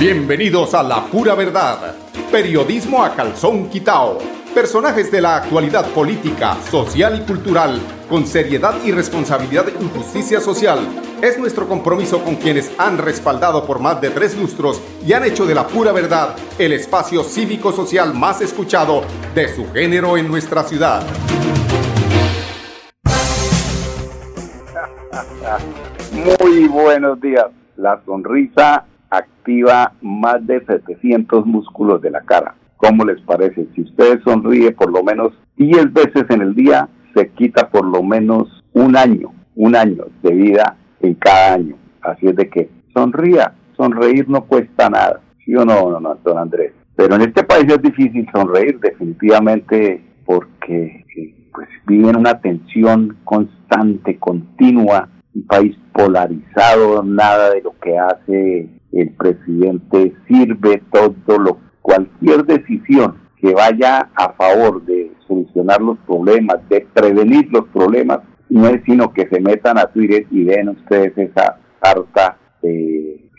Bienvenidos a La Pura Verdad, periodismo a calzón quitao. Personajes de la actualidad política, social y cultural, con seriedad y responsabilidad en justicia social. Es nuestro compromiso con quienes han respaldado por más de tres lustros y han hecho de la pura verdad el espacio cívico-social más escuchado de su género en nuestra ciudad. Muy buenos días. La sonrisa activa más de 700 músculos de la cara. ¿Cómo les parece? Si usted sonríe por lo menos 10 veces en el día, se quita por lo menos un año, un año de vida en cada año. Así es de que sonría, sonreír no cuesta nada. ¿Sí o no, no, no, don Andrés? Pero en este país es difícil sonreír definitivamente porque eh, pues viven una tensión constante, continua, un país polarizado, nada de lo que hace el presidente sirve todo lo cualquier decisión que vaya a favor de solucionar los problemas, de prevenir los problemas, no es sino que se metan a Twitter y ven ustedes esa harta de,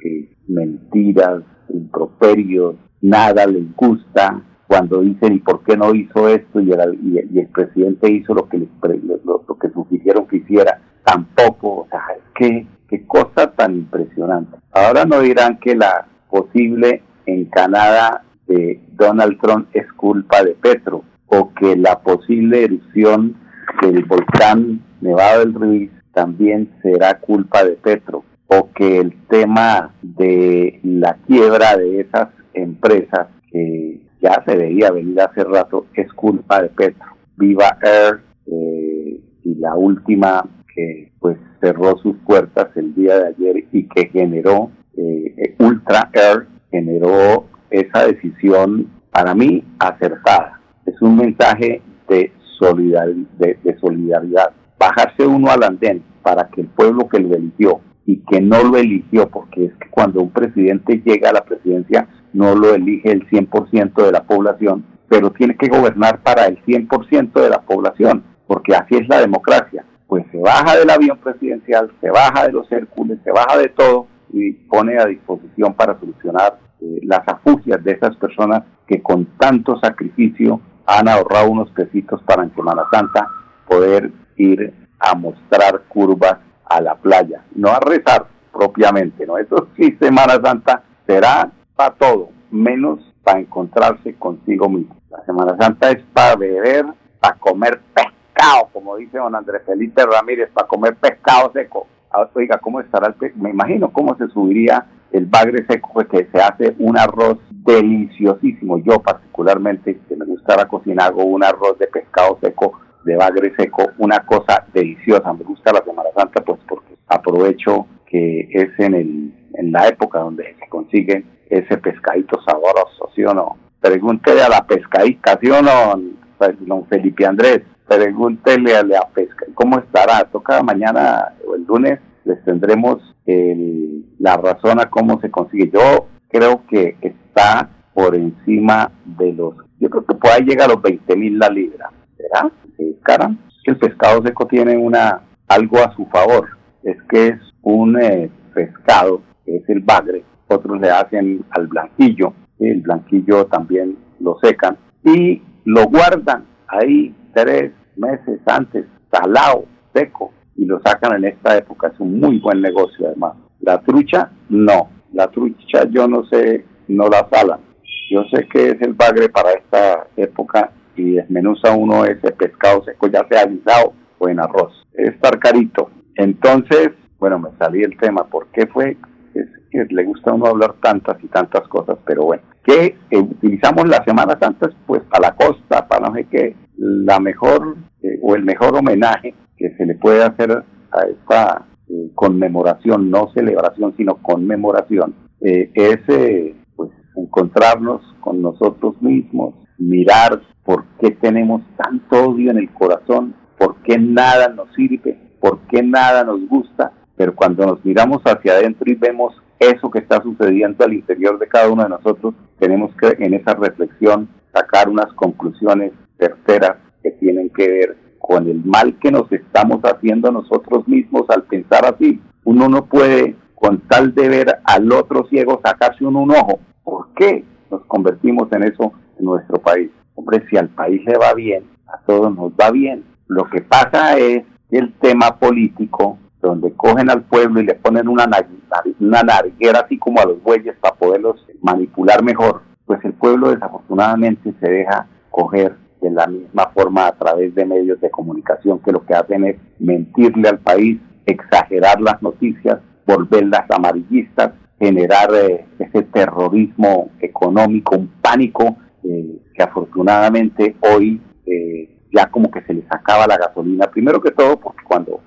mentiras, improperios, nada les gusta cuando dicen y por qué no hizo esto y el, presidente hizo lo que lo, lo que sugirieron que hiciera, tampoco, o sea, es que Qué cosa tan impresionante. Ahora no dirán que la posible encanada de Donald Trump es culpa de Petro o que la posible erupción del volcán Nevado del Ruiz también será culpa de Petro o que el tema de la quiebra de esas empresas que ya se veía venir hace rato es culpa de Petro. Viva Air eh, y la última que pues cerró sus puertas el día de ayer y que generó eh, Ultra Air, generó esa decisión para mí acertada. Es un mensaje de, de, solidaridad. Bajarse uno al andén para que el pueblo que lo eligió y que no lo eligió, porque es que cuando un presidente llega a la presidencia no lo elige el 100% de la población, pero tiene que gobernar para el 100% de la población, porque así es la democracia pues se baja del avión presidencial, se baja de los Hércules, se baja de todo y pone a disposición para solucionar eh, las afugias de esas personas que con tanto sacrificio han ahorrado unos pesitos para en Semana Santa poder ir a mostrar curvas a la playa, no a rezar propiamente, ¿no? Eso sí, Semana Santa será para todo, menos para encontrarse consigo mismo. La Semana Santa es para beber, para comer pesca como dice don Andrés Felipe Ramírez, para comer pescado seco. Ah, oiga, ¿cómo estará el pescado? Me imagino cómo se subiría el bagre seco, pues que se hace un arroz deliciosísimo. Yo particularmente, que me gusta la cocina, hago un arroz de pescado seco, de bagre seco, una cosa deliciosa. Me gusta la Semana Santa, pues porque aprovecho que es en, el, en la época donde se consigue ese pescadito sabroso, ¿sí o no? Pregúntele a la pescadita, ¿sí o no, don Felipe Andrés? Pregúntele a la pesca cómo estará. Toca mañana o el lunes les tendremos la razón a cómo se consigue. Yo creo que está por encima de los, yo creo que puede llegar a los 20 mil la libra. ¿Será? Que el pescado seco tiene una algo a su favor. Es que es un eh, pescado, que es el bagre. Otros le hacen al blanquillo. El blanquillo también lo secan y lo guardan ahí tres meses antes, salado, seco, y lo sacan en esta época. Es un muy buen negocio además. La trucha, no. La trucha yo no sé, no la salan. Yo sé que es el bagre para esta época y desmenuza uno ese pescado seco, ya sea guisado o en arroz. Es estar carito. Entonces, bueno, me salí el tema. ¿Por qué fue? Es que le gusta a uno hablar tantas y tantas cosas, pero bueno. Que eh, utilizamos la Semana Santa, pues, a la costa, para no sé qué, la mejor eh, o el mejor homenaje que se le puede hacer a esta eh, conmemoración, no celebración, sino conmemoración, es pues encontrarnos con nosotros mismos, mirar por qué tenemos tanto odio en el corazón, por qué nada nos sirve, por qué nada nos gusta, pero cuando nos miramos hacia adentro y vemos eso que está sucediendo al interior de cada uno de nosotros, tenemos que en esa reflexión sacar unas conclusiones terceras que tienen que ver con el mal que nos estamos haciendo nosotros mismos al pensar así. Uno no puede con tal de ver al otro ciego sacarse un, un ojo. ¿Por qué nos convertimos en eso en nuestro país? Hombre, si al país le va bien, a todos nos va bien. Lo que pasa es el tema político, donde cogen al pueblo y le ponen una, una narguera así como a los bueyes para poderlos manipular mejor, pues el pueblo desafortunadamente se deja coger de la misma forma a través de medios de comunicación que lo que hacen es mentirle al país, exagerar las noticias, volverlas amarillistas, generar eh, ese terrorismo económico, un pánico eh, que afortunadamente hoy eh, ya como que se les acaba la gasolina. Primero que todo porque cuando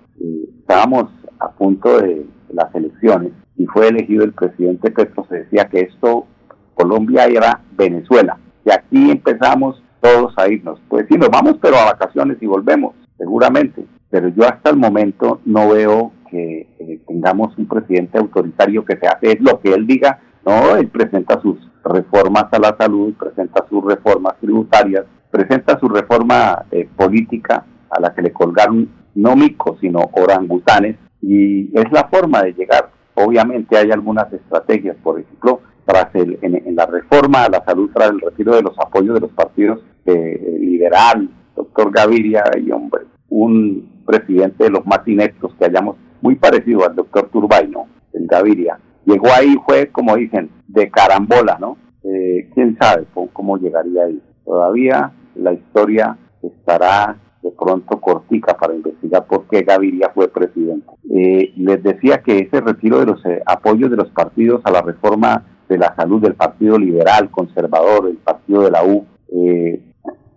estábamos a punto de las elecciones y fue elegido el presidente Petro, se decía que esto, Colombia era Venezuela. Y aquí empezamos todos a irnos. Pues sí, nos vamos, pero a vacaciones y volvemos, seguramente. Pero yo hasta el momento no veo que eh, tengamos un presidente autoritario que se hace lo que él diga. No, él presenta sus reformas a la salud, presenta sus reformas tributarias, presenta su reforma eh, política a la que le colgaron no micos, sino orangutanes, y es la forma de llegar. Obviamente hay algunas estrategias, por ejemplo, tras el, en, la reforma a la salud, tras el retiro de los apoyos de los partidos eh, liberal, doctor Gaviria, y hombre, un presidente de los más ineptos que hayamos, muy parecido al doctor Turbay, ¿no? El Gaviria. Llegó ahí, fue, como dicen, de carambola, ¿no? Eh, ¿Quién sabe cómo llegaría ahí? Todavía la historia estará de pronto cortica para investigar por qué Gaviria fue presidente. Eh, les decía que ese retiro de los eh, apoyos de los partidos a la reforma de la salud del Partido Liberal, Conservador, el Partido de la U, eh,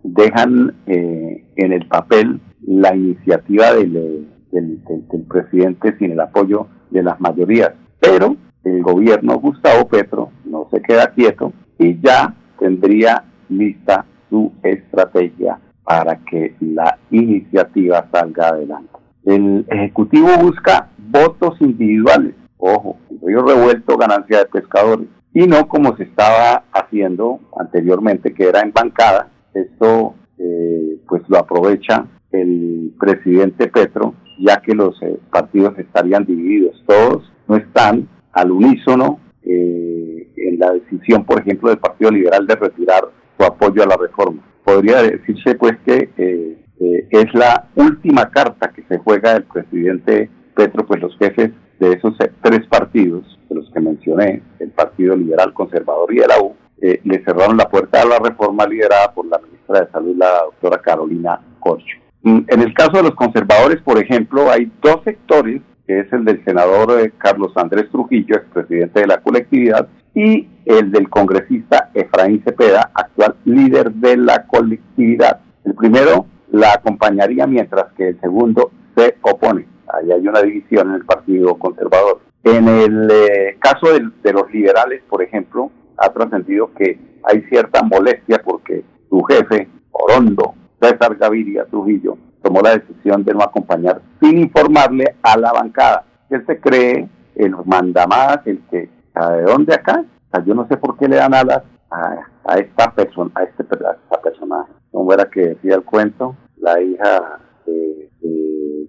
dejan en el papel la iniciativa del, del, presidente sin el apoyo de las mayorías. Pero el gobierno Gustavo Petro no se queda quieto y ya tendría lista su estrategia para que la iniciativa salga adelante. El Ejecutivo busca votos individuales, ojo, río revuelto, ganancia de pescadores, y no como se estaba haciendo anteriormente, que era en bancada. Esto eh, pues lo aprovecha el presidente Petro, ya que los eh, partidos estarían divididos, todos no están al unísono eh, en la decisión, por ejemplo, del Partido Liberal de retirar su apoyo a la reforma podría decirse pues que eh, eh, es la última carta que se juega el presidente Petro, pues los jefes de esos tres partidos, de los que mencioné, el Partido Liberal Conservador y el la U, eh, le cerraron la puerta a la reforma liderada por la ministra de Salud, la doctora Carolina Corcho. Mm, en el caso de los conservadores, por ejemplo, hay dos sectores, que es el del senador Carlos Andrés Trujillo, expresidente de la colectividad, y el del congresista Efraín Cepeda, actual líder de la colectividad. El primero la acompañaría mientras que el segundo se opone. Ahí hay una división en el Partido Conservador. En el eh, caso de, los liberales, por ejemplo, ha trascendido que hay cierta molestia porque su jefe, Orondo, César Gaviria Trujillo, tomó la decisión de no acompañar sin informarle a la bancada. Él se cree el mandamás, el que ¿de dónde acá? Yo no sé por qué le dan alas a, esta persona, a este esta personaje. ¿Cómo era que decía el cuento? La hija de,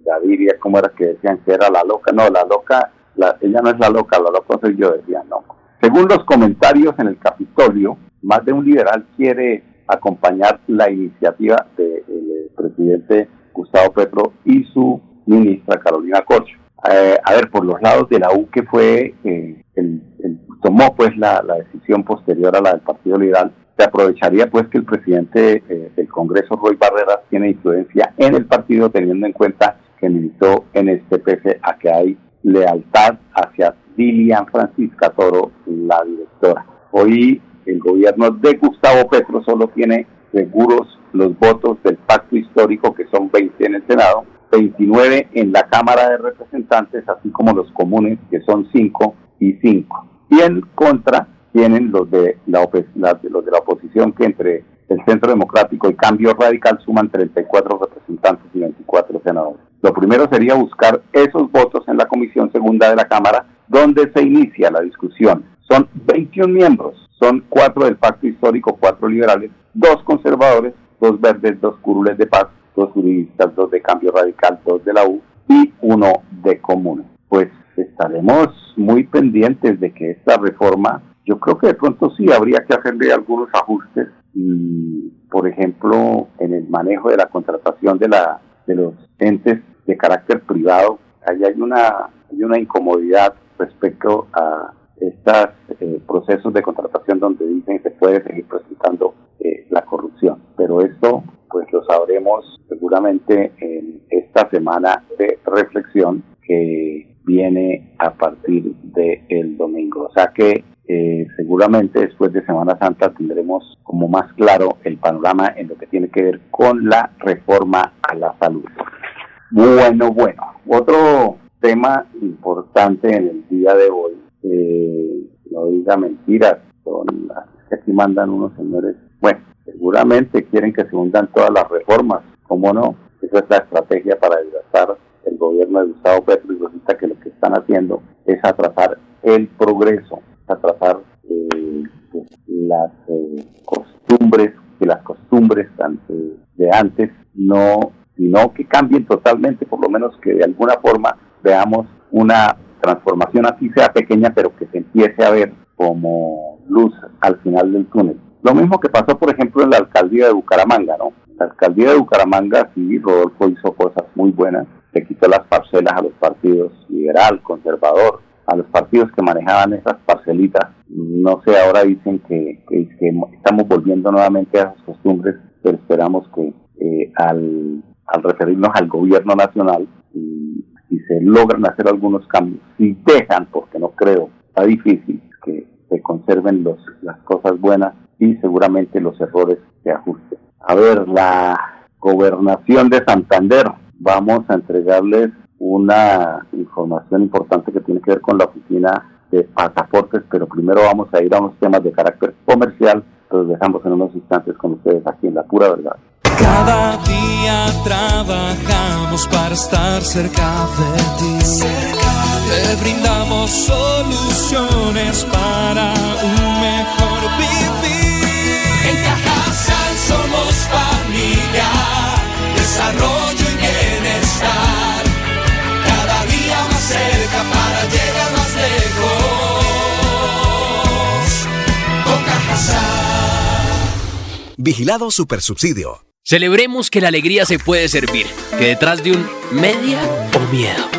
Gaviria, ¿cómo era que decían que era la loca? No, la loca, ella no es la loca, la loca soy yo, decía no. Según los comentarios en el Capitolio, más de un liberal quiere acompañar la iniciativa del presidente Gustavo Petro y su ministra Carolina Corcho. Eh, a ver, por los lados de la U, que fue eh, el, tomó pues la, decisión posterior a la del Partido Liberal, se aprovecharía pues que el presidente eh, del Congreso, Roy Barreras, tiene influencia en el partido, teniendo en cuenta que militó en este pese a que hay lealtad hacia Dilian Francisca Toro, la directora. Hoy el gobierno de Gustavo Petro solo tiene seguros los votos del pacto histórico, que son 20 en el Senado, 29 en la Cámara de Representantes, así como los comunes, que son 5 y 5. Y en contra tienen los de la, los de la oposición, que entre el Centro Democrático y Cambio Radical suman 34 representantes y 24 senadores. Lo primero sería buscar esos votos en la Comisión Segunda de la Cámara, donde se inicia la discusión. Son 21 miembros, son cuatro del Pacto Histórico, cuatro liberales, dos conservadores, dos verdes, dos curules de paz dos juristas, dos de Cambio Radical, dos de la U y uno de Común. Pues estaremos muy pendientes de que esta reforma, yo creo que de pronto sí habría que hacerle algunos ajustes y, por ejemplo, en el manejo de la contratación de, la, de los entes de carácter privado, ahí hay una, hay una incomodidad respecto a estos eh, procesos de contratación donde dicen que se puede seguir presentando eh, la corrupción. Pero esto pues lo sabremos seguramente en esta semana de reflexión que viene a partir del domingo. O sea que eh, seguramente después de Semana Santa tendremos como más claro el panorama en lo que tiene que ver con la reforma a la salud. Bueno, bueno, otro tema importante en el día de hoy, eh, no diga mentiras, son que aquí mandan unos señores, bueno, seguramente quieren que se hundan todas las reformas, ¿cómo no? Esa es la estrategia para desgastar el gobierno de Gustavo Petro y resulta que lo que están haciendo es atrasar el progreso, atrasar eh, pues, las eh, costumbres, que las costumbres de antes no, sino que cambien totalmente, por lo menos que de alguna forma veamos una transformación así sea pequeña, pero que se empiece a ver como luz al final del túnel. Lo mismo que pasó, por ejemplo, en la alcaldía de Bucaramanga, ¿no? La alcaldía de Bucaramanga, sí, Rodolfo hizo cosas muy buenas, le quitó las parcelas a los partidos liberal, conservador, a los partidos que manejaban esas parcelitas. No sé, ahora dicen que, estamos volviendo nuevamente a esas costumbres, pero esperamos que eh, al, referirnos al gobierno nacional, y si se logran hacer algunos cambios, si dejan, porque no creo, está difícil que se conserven los, las cosas buenas y seguramente los errores se ajusten. A ver, la gobernación de Santander, vamos a entregarles una información importante que tiene que ver con la oficina de pasaportes, pero primero vamos a ir a unos temas de carácter comercial, los dejamos en unos instantes con ustedes aquí en La Pura Verdad. Cada día trabajamos para estar cerca de ti. Te brindamos soluciones para un mejor vivir. Somos familia, desarrollo y bienestar. Cada día más cerca para llegar más lejos. Con Cajasal. Vigilado Supersubsidio. Celebremos que la alegría se puede servir, que detrás de un media o miedo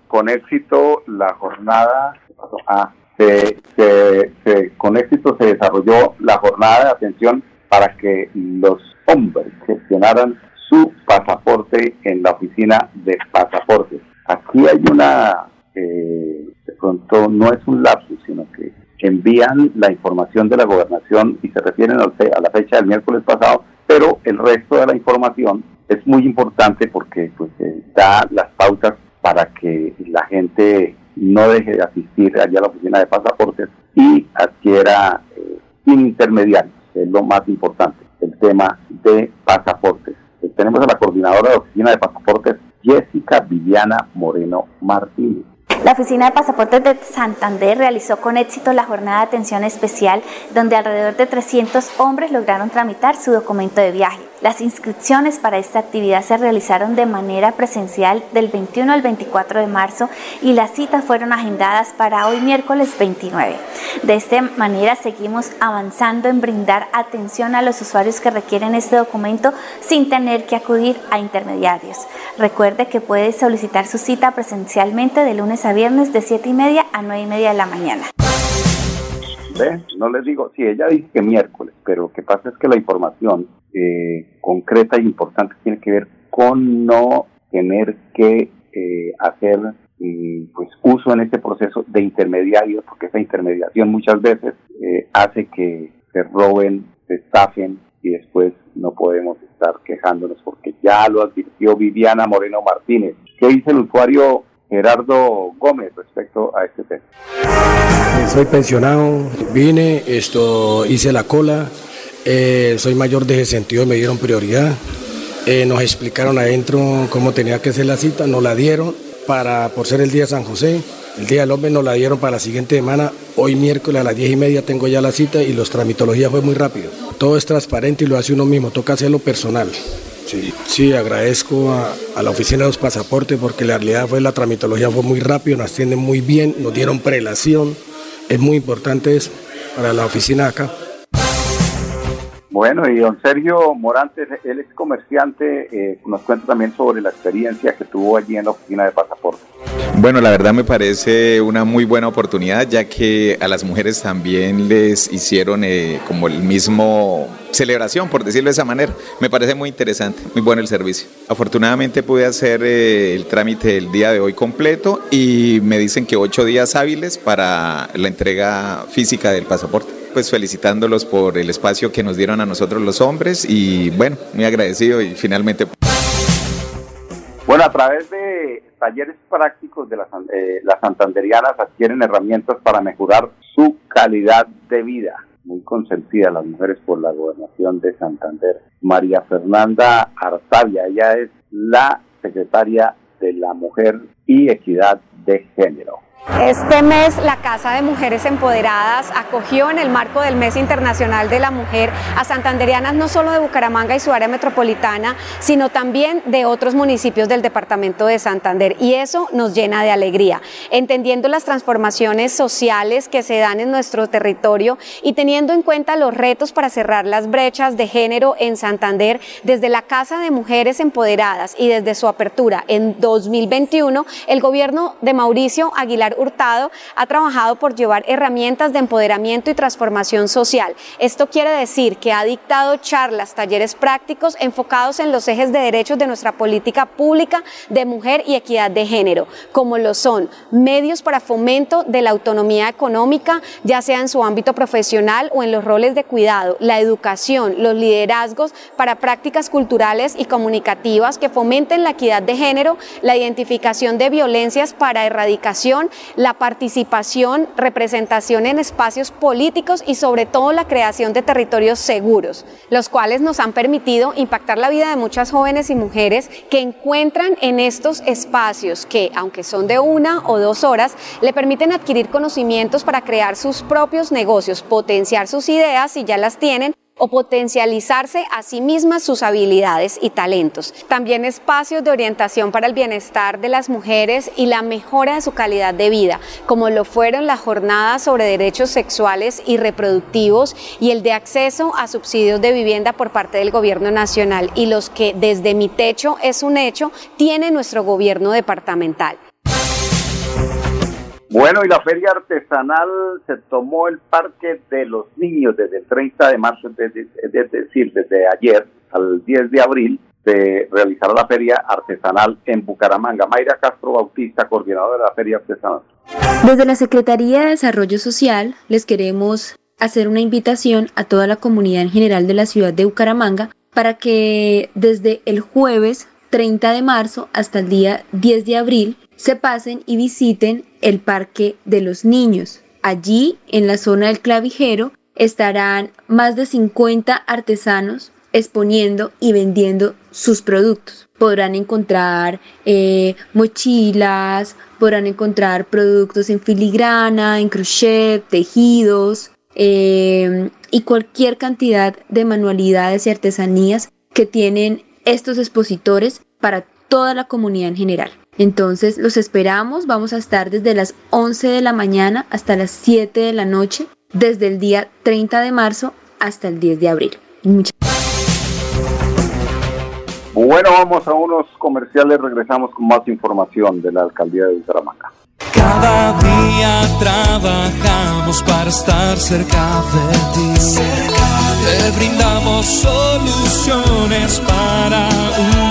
con éxito la jornada. Ah, con éxito se desarrolló la jornada de atención para que los hombres gestionaran su pasaporte en la oficina de pasaportes. Aquí hay una, eh, de pronto no es un lapsus, sino que envían la información de la gobernación y se refieren a la fecha del miércoles pasado, pero el resto de la información es muy importante porque pues da las pautas para gente no deje de asistir allá a la oficina de pasaportes y adquiera eh, intermediarios, es lo más importante, el tema de pasaportes. Tenemos a la coordinadora de la oficina de pasaportes, Jessica Viviana Moreno Martínez. La Oficina de Pasaportes de Santander realizó con éxito la jornada de atención especial donde alrededor de 300 hombres lograron tramitar su documento de viaje. Las inscripciones para esta actividad se realizaron de manera presencial del 21 al 24 de marzo y las citas fueron agendadas para hoy miércoles 29. De esta manera seguimos avanzando en brindar atención a los usuarios que requieren este documento sin tener que acudir a intermediarios. Recuerde que puede solicitar su cita presencialmente de lunes a viernes de 7 y media a 9 y media de la mañana. No les digo, sí, ella dice que miércoles, pero lo que pasa es que la información eh, concreta y importante tiene que ver con no tener que eh, hacer mm, pues uso en este proceso de intermediarios, porque esa intermediación muchas veces eh, hace que se roben, se estafen y después no podemos estar quejándonos porque ya lo advirtió Viviana Moreno Martínez. ¿Qué dice el usuario Gerardo Gómez respecto a este tema? Eh, soy pensionado, vine, esto, hice la cola, eh, soy mayor de ese sentido, me dieron prioridad. Eh, nos explicaron adentro cómo tenía que ser la cita, nos la dieron para, por ser el día San José. El día del hombre nos la dieron para la siguiente semana. Hoy miércoles a las 10 y media tengo ya la cita y los tramitología fue muy rápido. Todo es transparente y lo hace uno mismo, toca hacerlo personal. Sí, sí agradezco a, la oficina de los pasaportes porque la realidad fue la tramitología fue muy rápido, nos atienden muy bien, nos dieron prelación. Es muy importante eso para la oficina acá. Bueno, y don Sergio Morantes, él es comerciante, eh, nos cuenta también sobre la experiencia que tuvo allí en la oficina de pasaporte. Bueno, la verdad me parece una muy buena oportunidad, ya que a las mujeres también les hicieron eh, como el mismo celebración, por decirlo de esa manera. Me parece muy interesante, muy bueno el servicio. Afortunadamente pude hacer eh, el trámite el día de hoy completo y me dicen que ocho días hábiles para la entrega física del pasaporte pues felicitándolos por el espacio que nos dieron a nosotros los hombres y bueno, muy agradecido y finalmente... Bueno, a través de talleres prácticos de las, eh, las santanderianas adquieren herramientas para mejorar su calidad de vida. Muy consentida las mujeres por la gobernación de Santander. María Fernanda Artavia, ella es la secretaria de la Mujer y Equidad de Género. Este mes la Casa de Mujeres Empoderadas acogió en el marco del Mes Internacional de la Mujer a santanderianas no solo de Bucaramanga y su área metropolitana, sino también de otros municipios del departamento de Santander. Y eso nos llena de alegría, entendiendo las transformaciones sociales que se dan en nuestro territorio y teniendo en cuenta los retos para cerrar las brechas de género en Santander, desde la Casa de Mujeres Empoderadas y desde su apertura en 2021, el gobierno de Mauricio Aguilar Hurtado ha trabajado por llevar herramientas de empoderamiento y transformación social. Esto quiere decir que ha dictado charlas, talleres prácticos enfocados en los ejes de derechos de nuestra política pública de mujer y equidad de género, como lo son medios para fomento de la autonomía económica, ya sea en su ámbito profesional o en los roles de cuidado, la educación, los liderazgos para prácticas culturales y comunicativas que fomenten la equidad de género, la identificación de violencias para erradicación la participación, representación en espacios políticos y sobre todo la creación de territorios seguros, los cuales nos han permitido impactar la vida de muchas jóvenes y mujeres que encuentran en estos espacios que, aunque son de una o dos horas, le permiten adquirir conocimientos para crear sus propios negocios, potenciar sus ideas si ya las tienen o potencializarse a sí mismas sus habilidades y talentos. También espacios de orientación para el bienestar de las mujeres y la mejora de su calidad de vida, como lo fueron las jornadas sobre derechos sexuales y reproductivos y el de acceso a subsidios de vivienda por parte del gobierno nacional y los que desde mi techo es un hecho tiene nuestro gobierno departamental. Bueno, y la feria artesanal se tomó el Parque de los Niños desde el 30 de marzo, es decir, desde ayer al 10 de abril, se realizará la feria artesanal en Bucaramanga. Mayra Castro Bautista, coordinadora de la feria artesanal. Desde la Secretaría de Desarrollo Social les queremos hacer una invitación a toda la comunidad en general de la ciudad de Bucaramanga para que desde el jueves 30 de marzo hasta el día 10 de abril se pasen y visiten el Parque de los Niños. Allí, en la zona del clavijero, estarán más de 50 artesanos exponiendo y vendiendo sus productos. Podrán encontrar eh, mochilas, podrán encontrar productos en filigrana, en crochet, tejidos eh, y cualquier cantidad de manualidades y artesanías que tienen estos expositores para toda la comunidad en general. Entonces los esperamos, vamos a estar desde las 11 de la mañana hasta las 7 de la noche, desde el día 30 de marzo hasta el 10 de abril. Bueno, vamos a unos comerciales, regresamos con más información de la alcaldía de Bucaramanga. Cada día trabajamos para estar cerca de ti. Te brindamos soluciones para un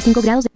35 grados de...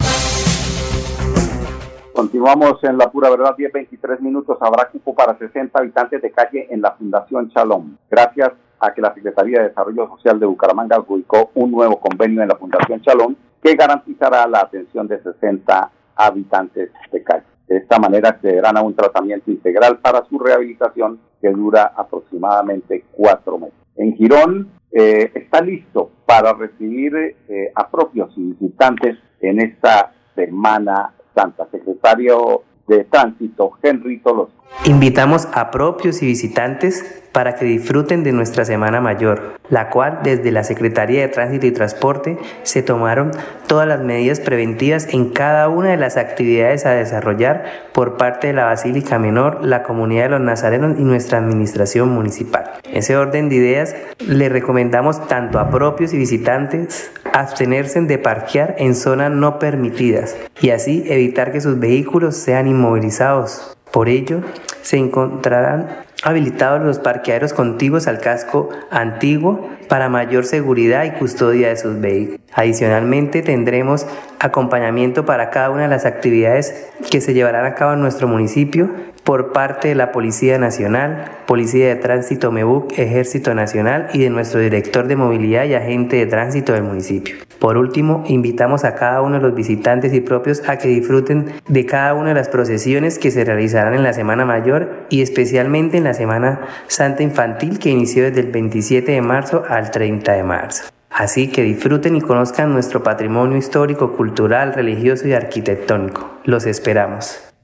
Continuamos en la pura verdad, 10-23 minutos. Habrá cupo para 60 habitantes de calle en la Fundación Shalom. Gracias a que la Secretaría de Desarrollo Social de Bucaramanga ubicó un nuevo convenio en la Fundación Shalom que garantizará la atención de 60 habitantes de calle. De esta manera accederán a un tratamiento integral para su rehabilitación que dura aproximadamente cuatro meses. En Girón eh, está listo para recibir eh, a propios visitantes en esta Semana Santa. Secretario de Tránsito, Henry Tolos. Invitamos a propios y visitantes para que disfruten de nuestra Semana Mayor, la cual desde la Secretaría de Tránsito y Transporte se tomaron todas las medidas preventivas en cada una de las actividades a desarrollar por parte de la Basílica Menor, la comunidad de los nazarenos y nuestra administración municipal. En ese orden de ideas, le recomendamos tanto a propios y visitantes abstenerse de parquear en zonas no permitidas y así evitar que sus vehículos sean inmovilizados. Por ello, se encontrarán habilitados los parqueaderos contiguos al casco antiguo para mayor seguridad y custodia de sus vehículos. Adicionalmente tendremos acompañamiento para cada una de las actividades que se llevarán a cabo en nuestro municipio por parte de la Policía Nacional, Policía de Tránsito MEBUC, Ejército Nacional y de nuestro director de movilidad y agente de tránsito del municipio. Por último, invitamos a cada uno de los visitantes y propios a que disfruten de cada una de las procesiones que se realizarán en la Semana Mayor y especialmente en la Semana Santa Infantil que inició desde el 27 de marzo al 30 de marzo. Así que disfruten y conozcan nuestro patrimonio histórico, cultural, religioso y arquitectónico. Los esperamos.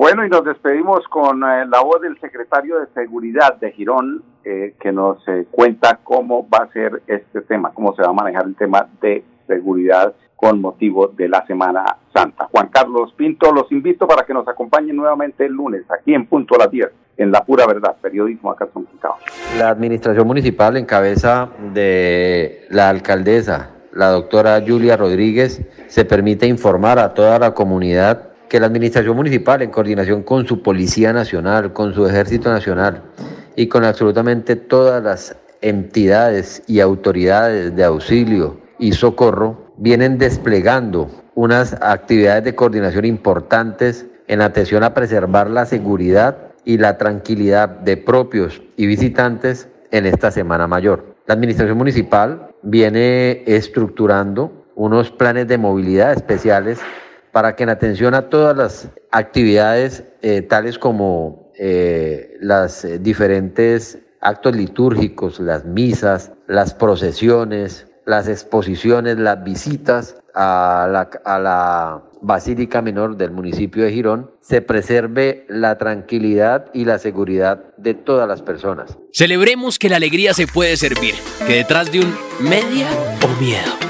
Bueno, y nos despedimos con eh, la voz del secretario de Seguridad de Girón, eh, que nos eh, cuenta cómo va a ser este tema, cómo se va a manejar el tema de seguridad con motivo de la Semana Santa. Juan Carlos Pinto, los invito para que nos acompañen nuevamente el lunes, aquí en Punto a las 10, en La Pura Verdad, periodismo acá son La administración municipal en cabeza de la alcaldesa, la doctora Julia Rodríguez, se permite informar a toda la comunidad que la Administración Municipal, en coordinación con su Policía Nacional, con su Ejército Nacional y con absolutamente todas las entidades y autoridades de auxilio y socorro, vienen desplegando unas actividades de coordinación importantes en atención a preservar la seguridad y la tranquilidad de propios y visitantes en esta Semana Mayor. La Administración Municipal viene estructurando unos planes de movilidad especiales para que en atención a todas las actividades, eh, tales como eh, las eh, diferentes actos litúrgicos, las misas, las procesiones, las exposiciones, las visitas a la, a la Basílica Menor del municipio de Girón, se preserve la tranquilidad y la seguridad de todas las personas. Celebremos que la alegría se puede servir, que detrás de un media o miedo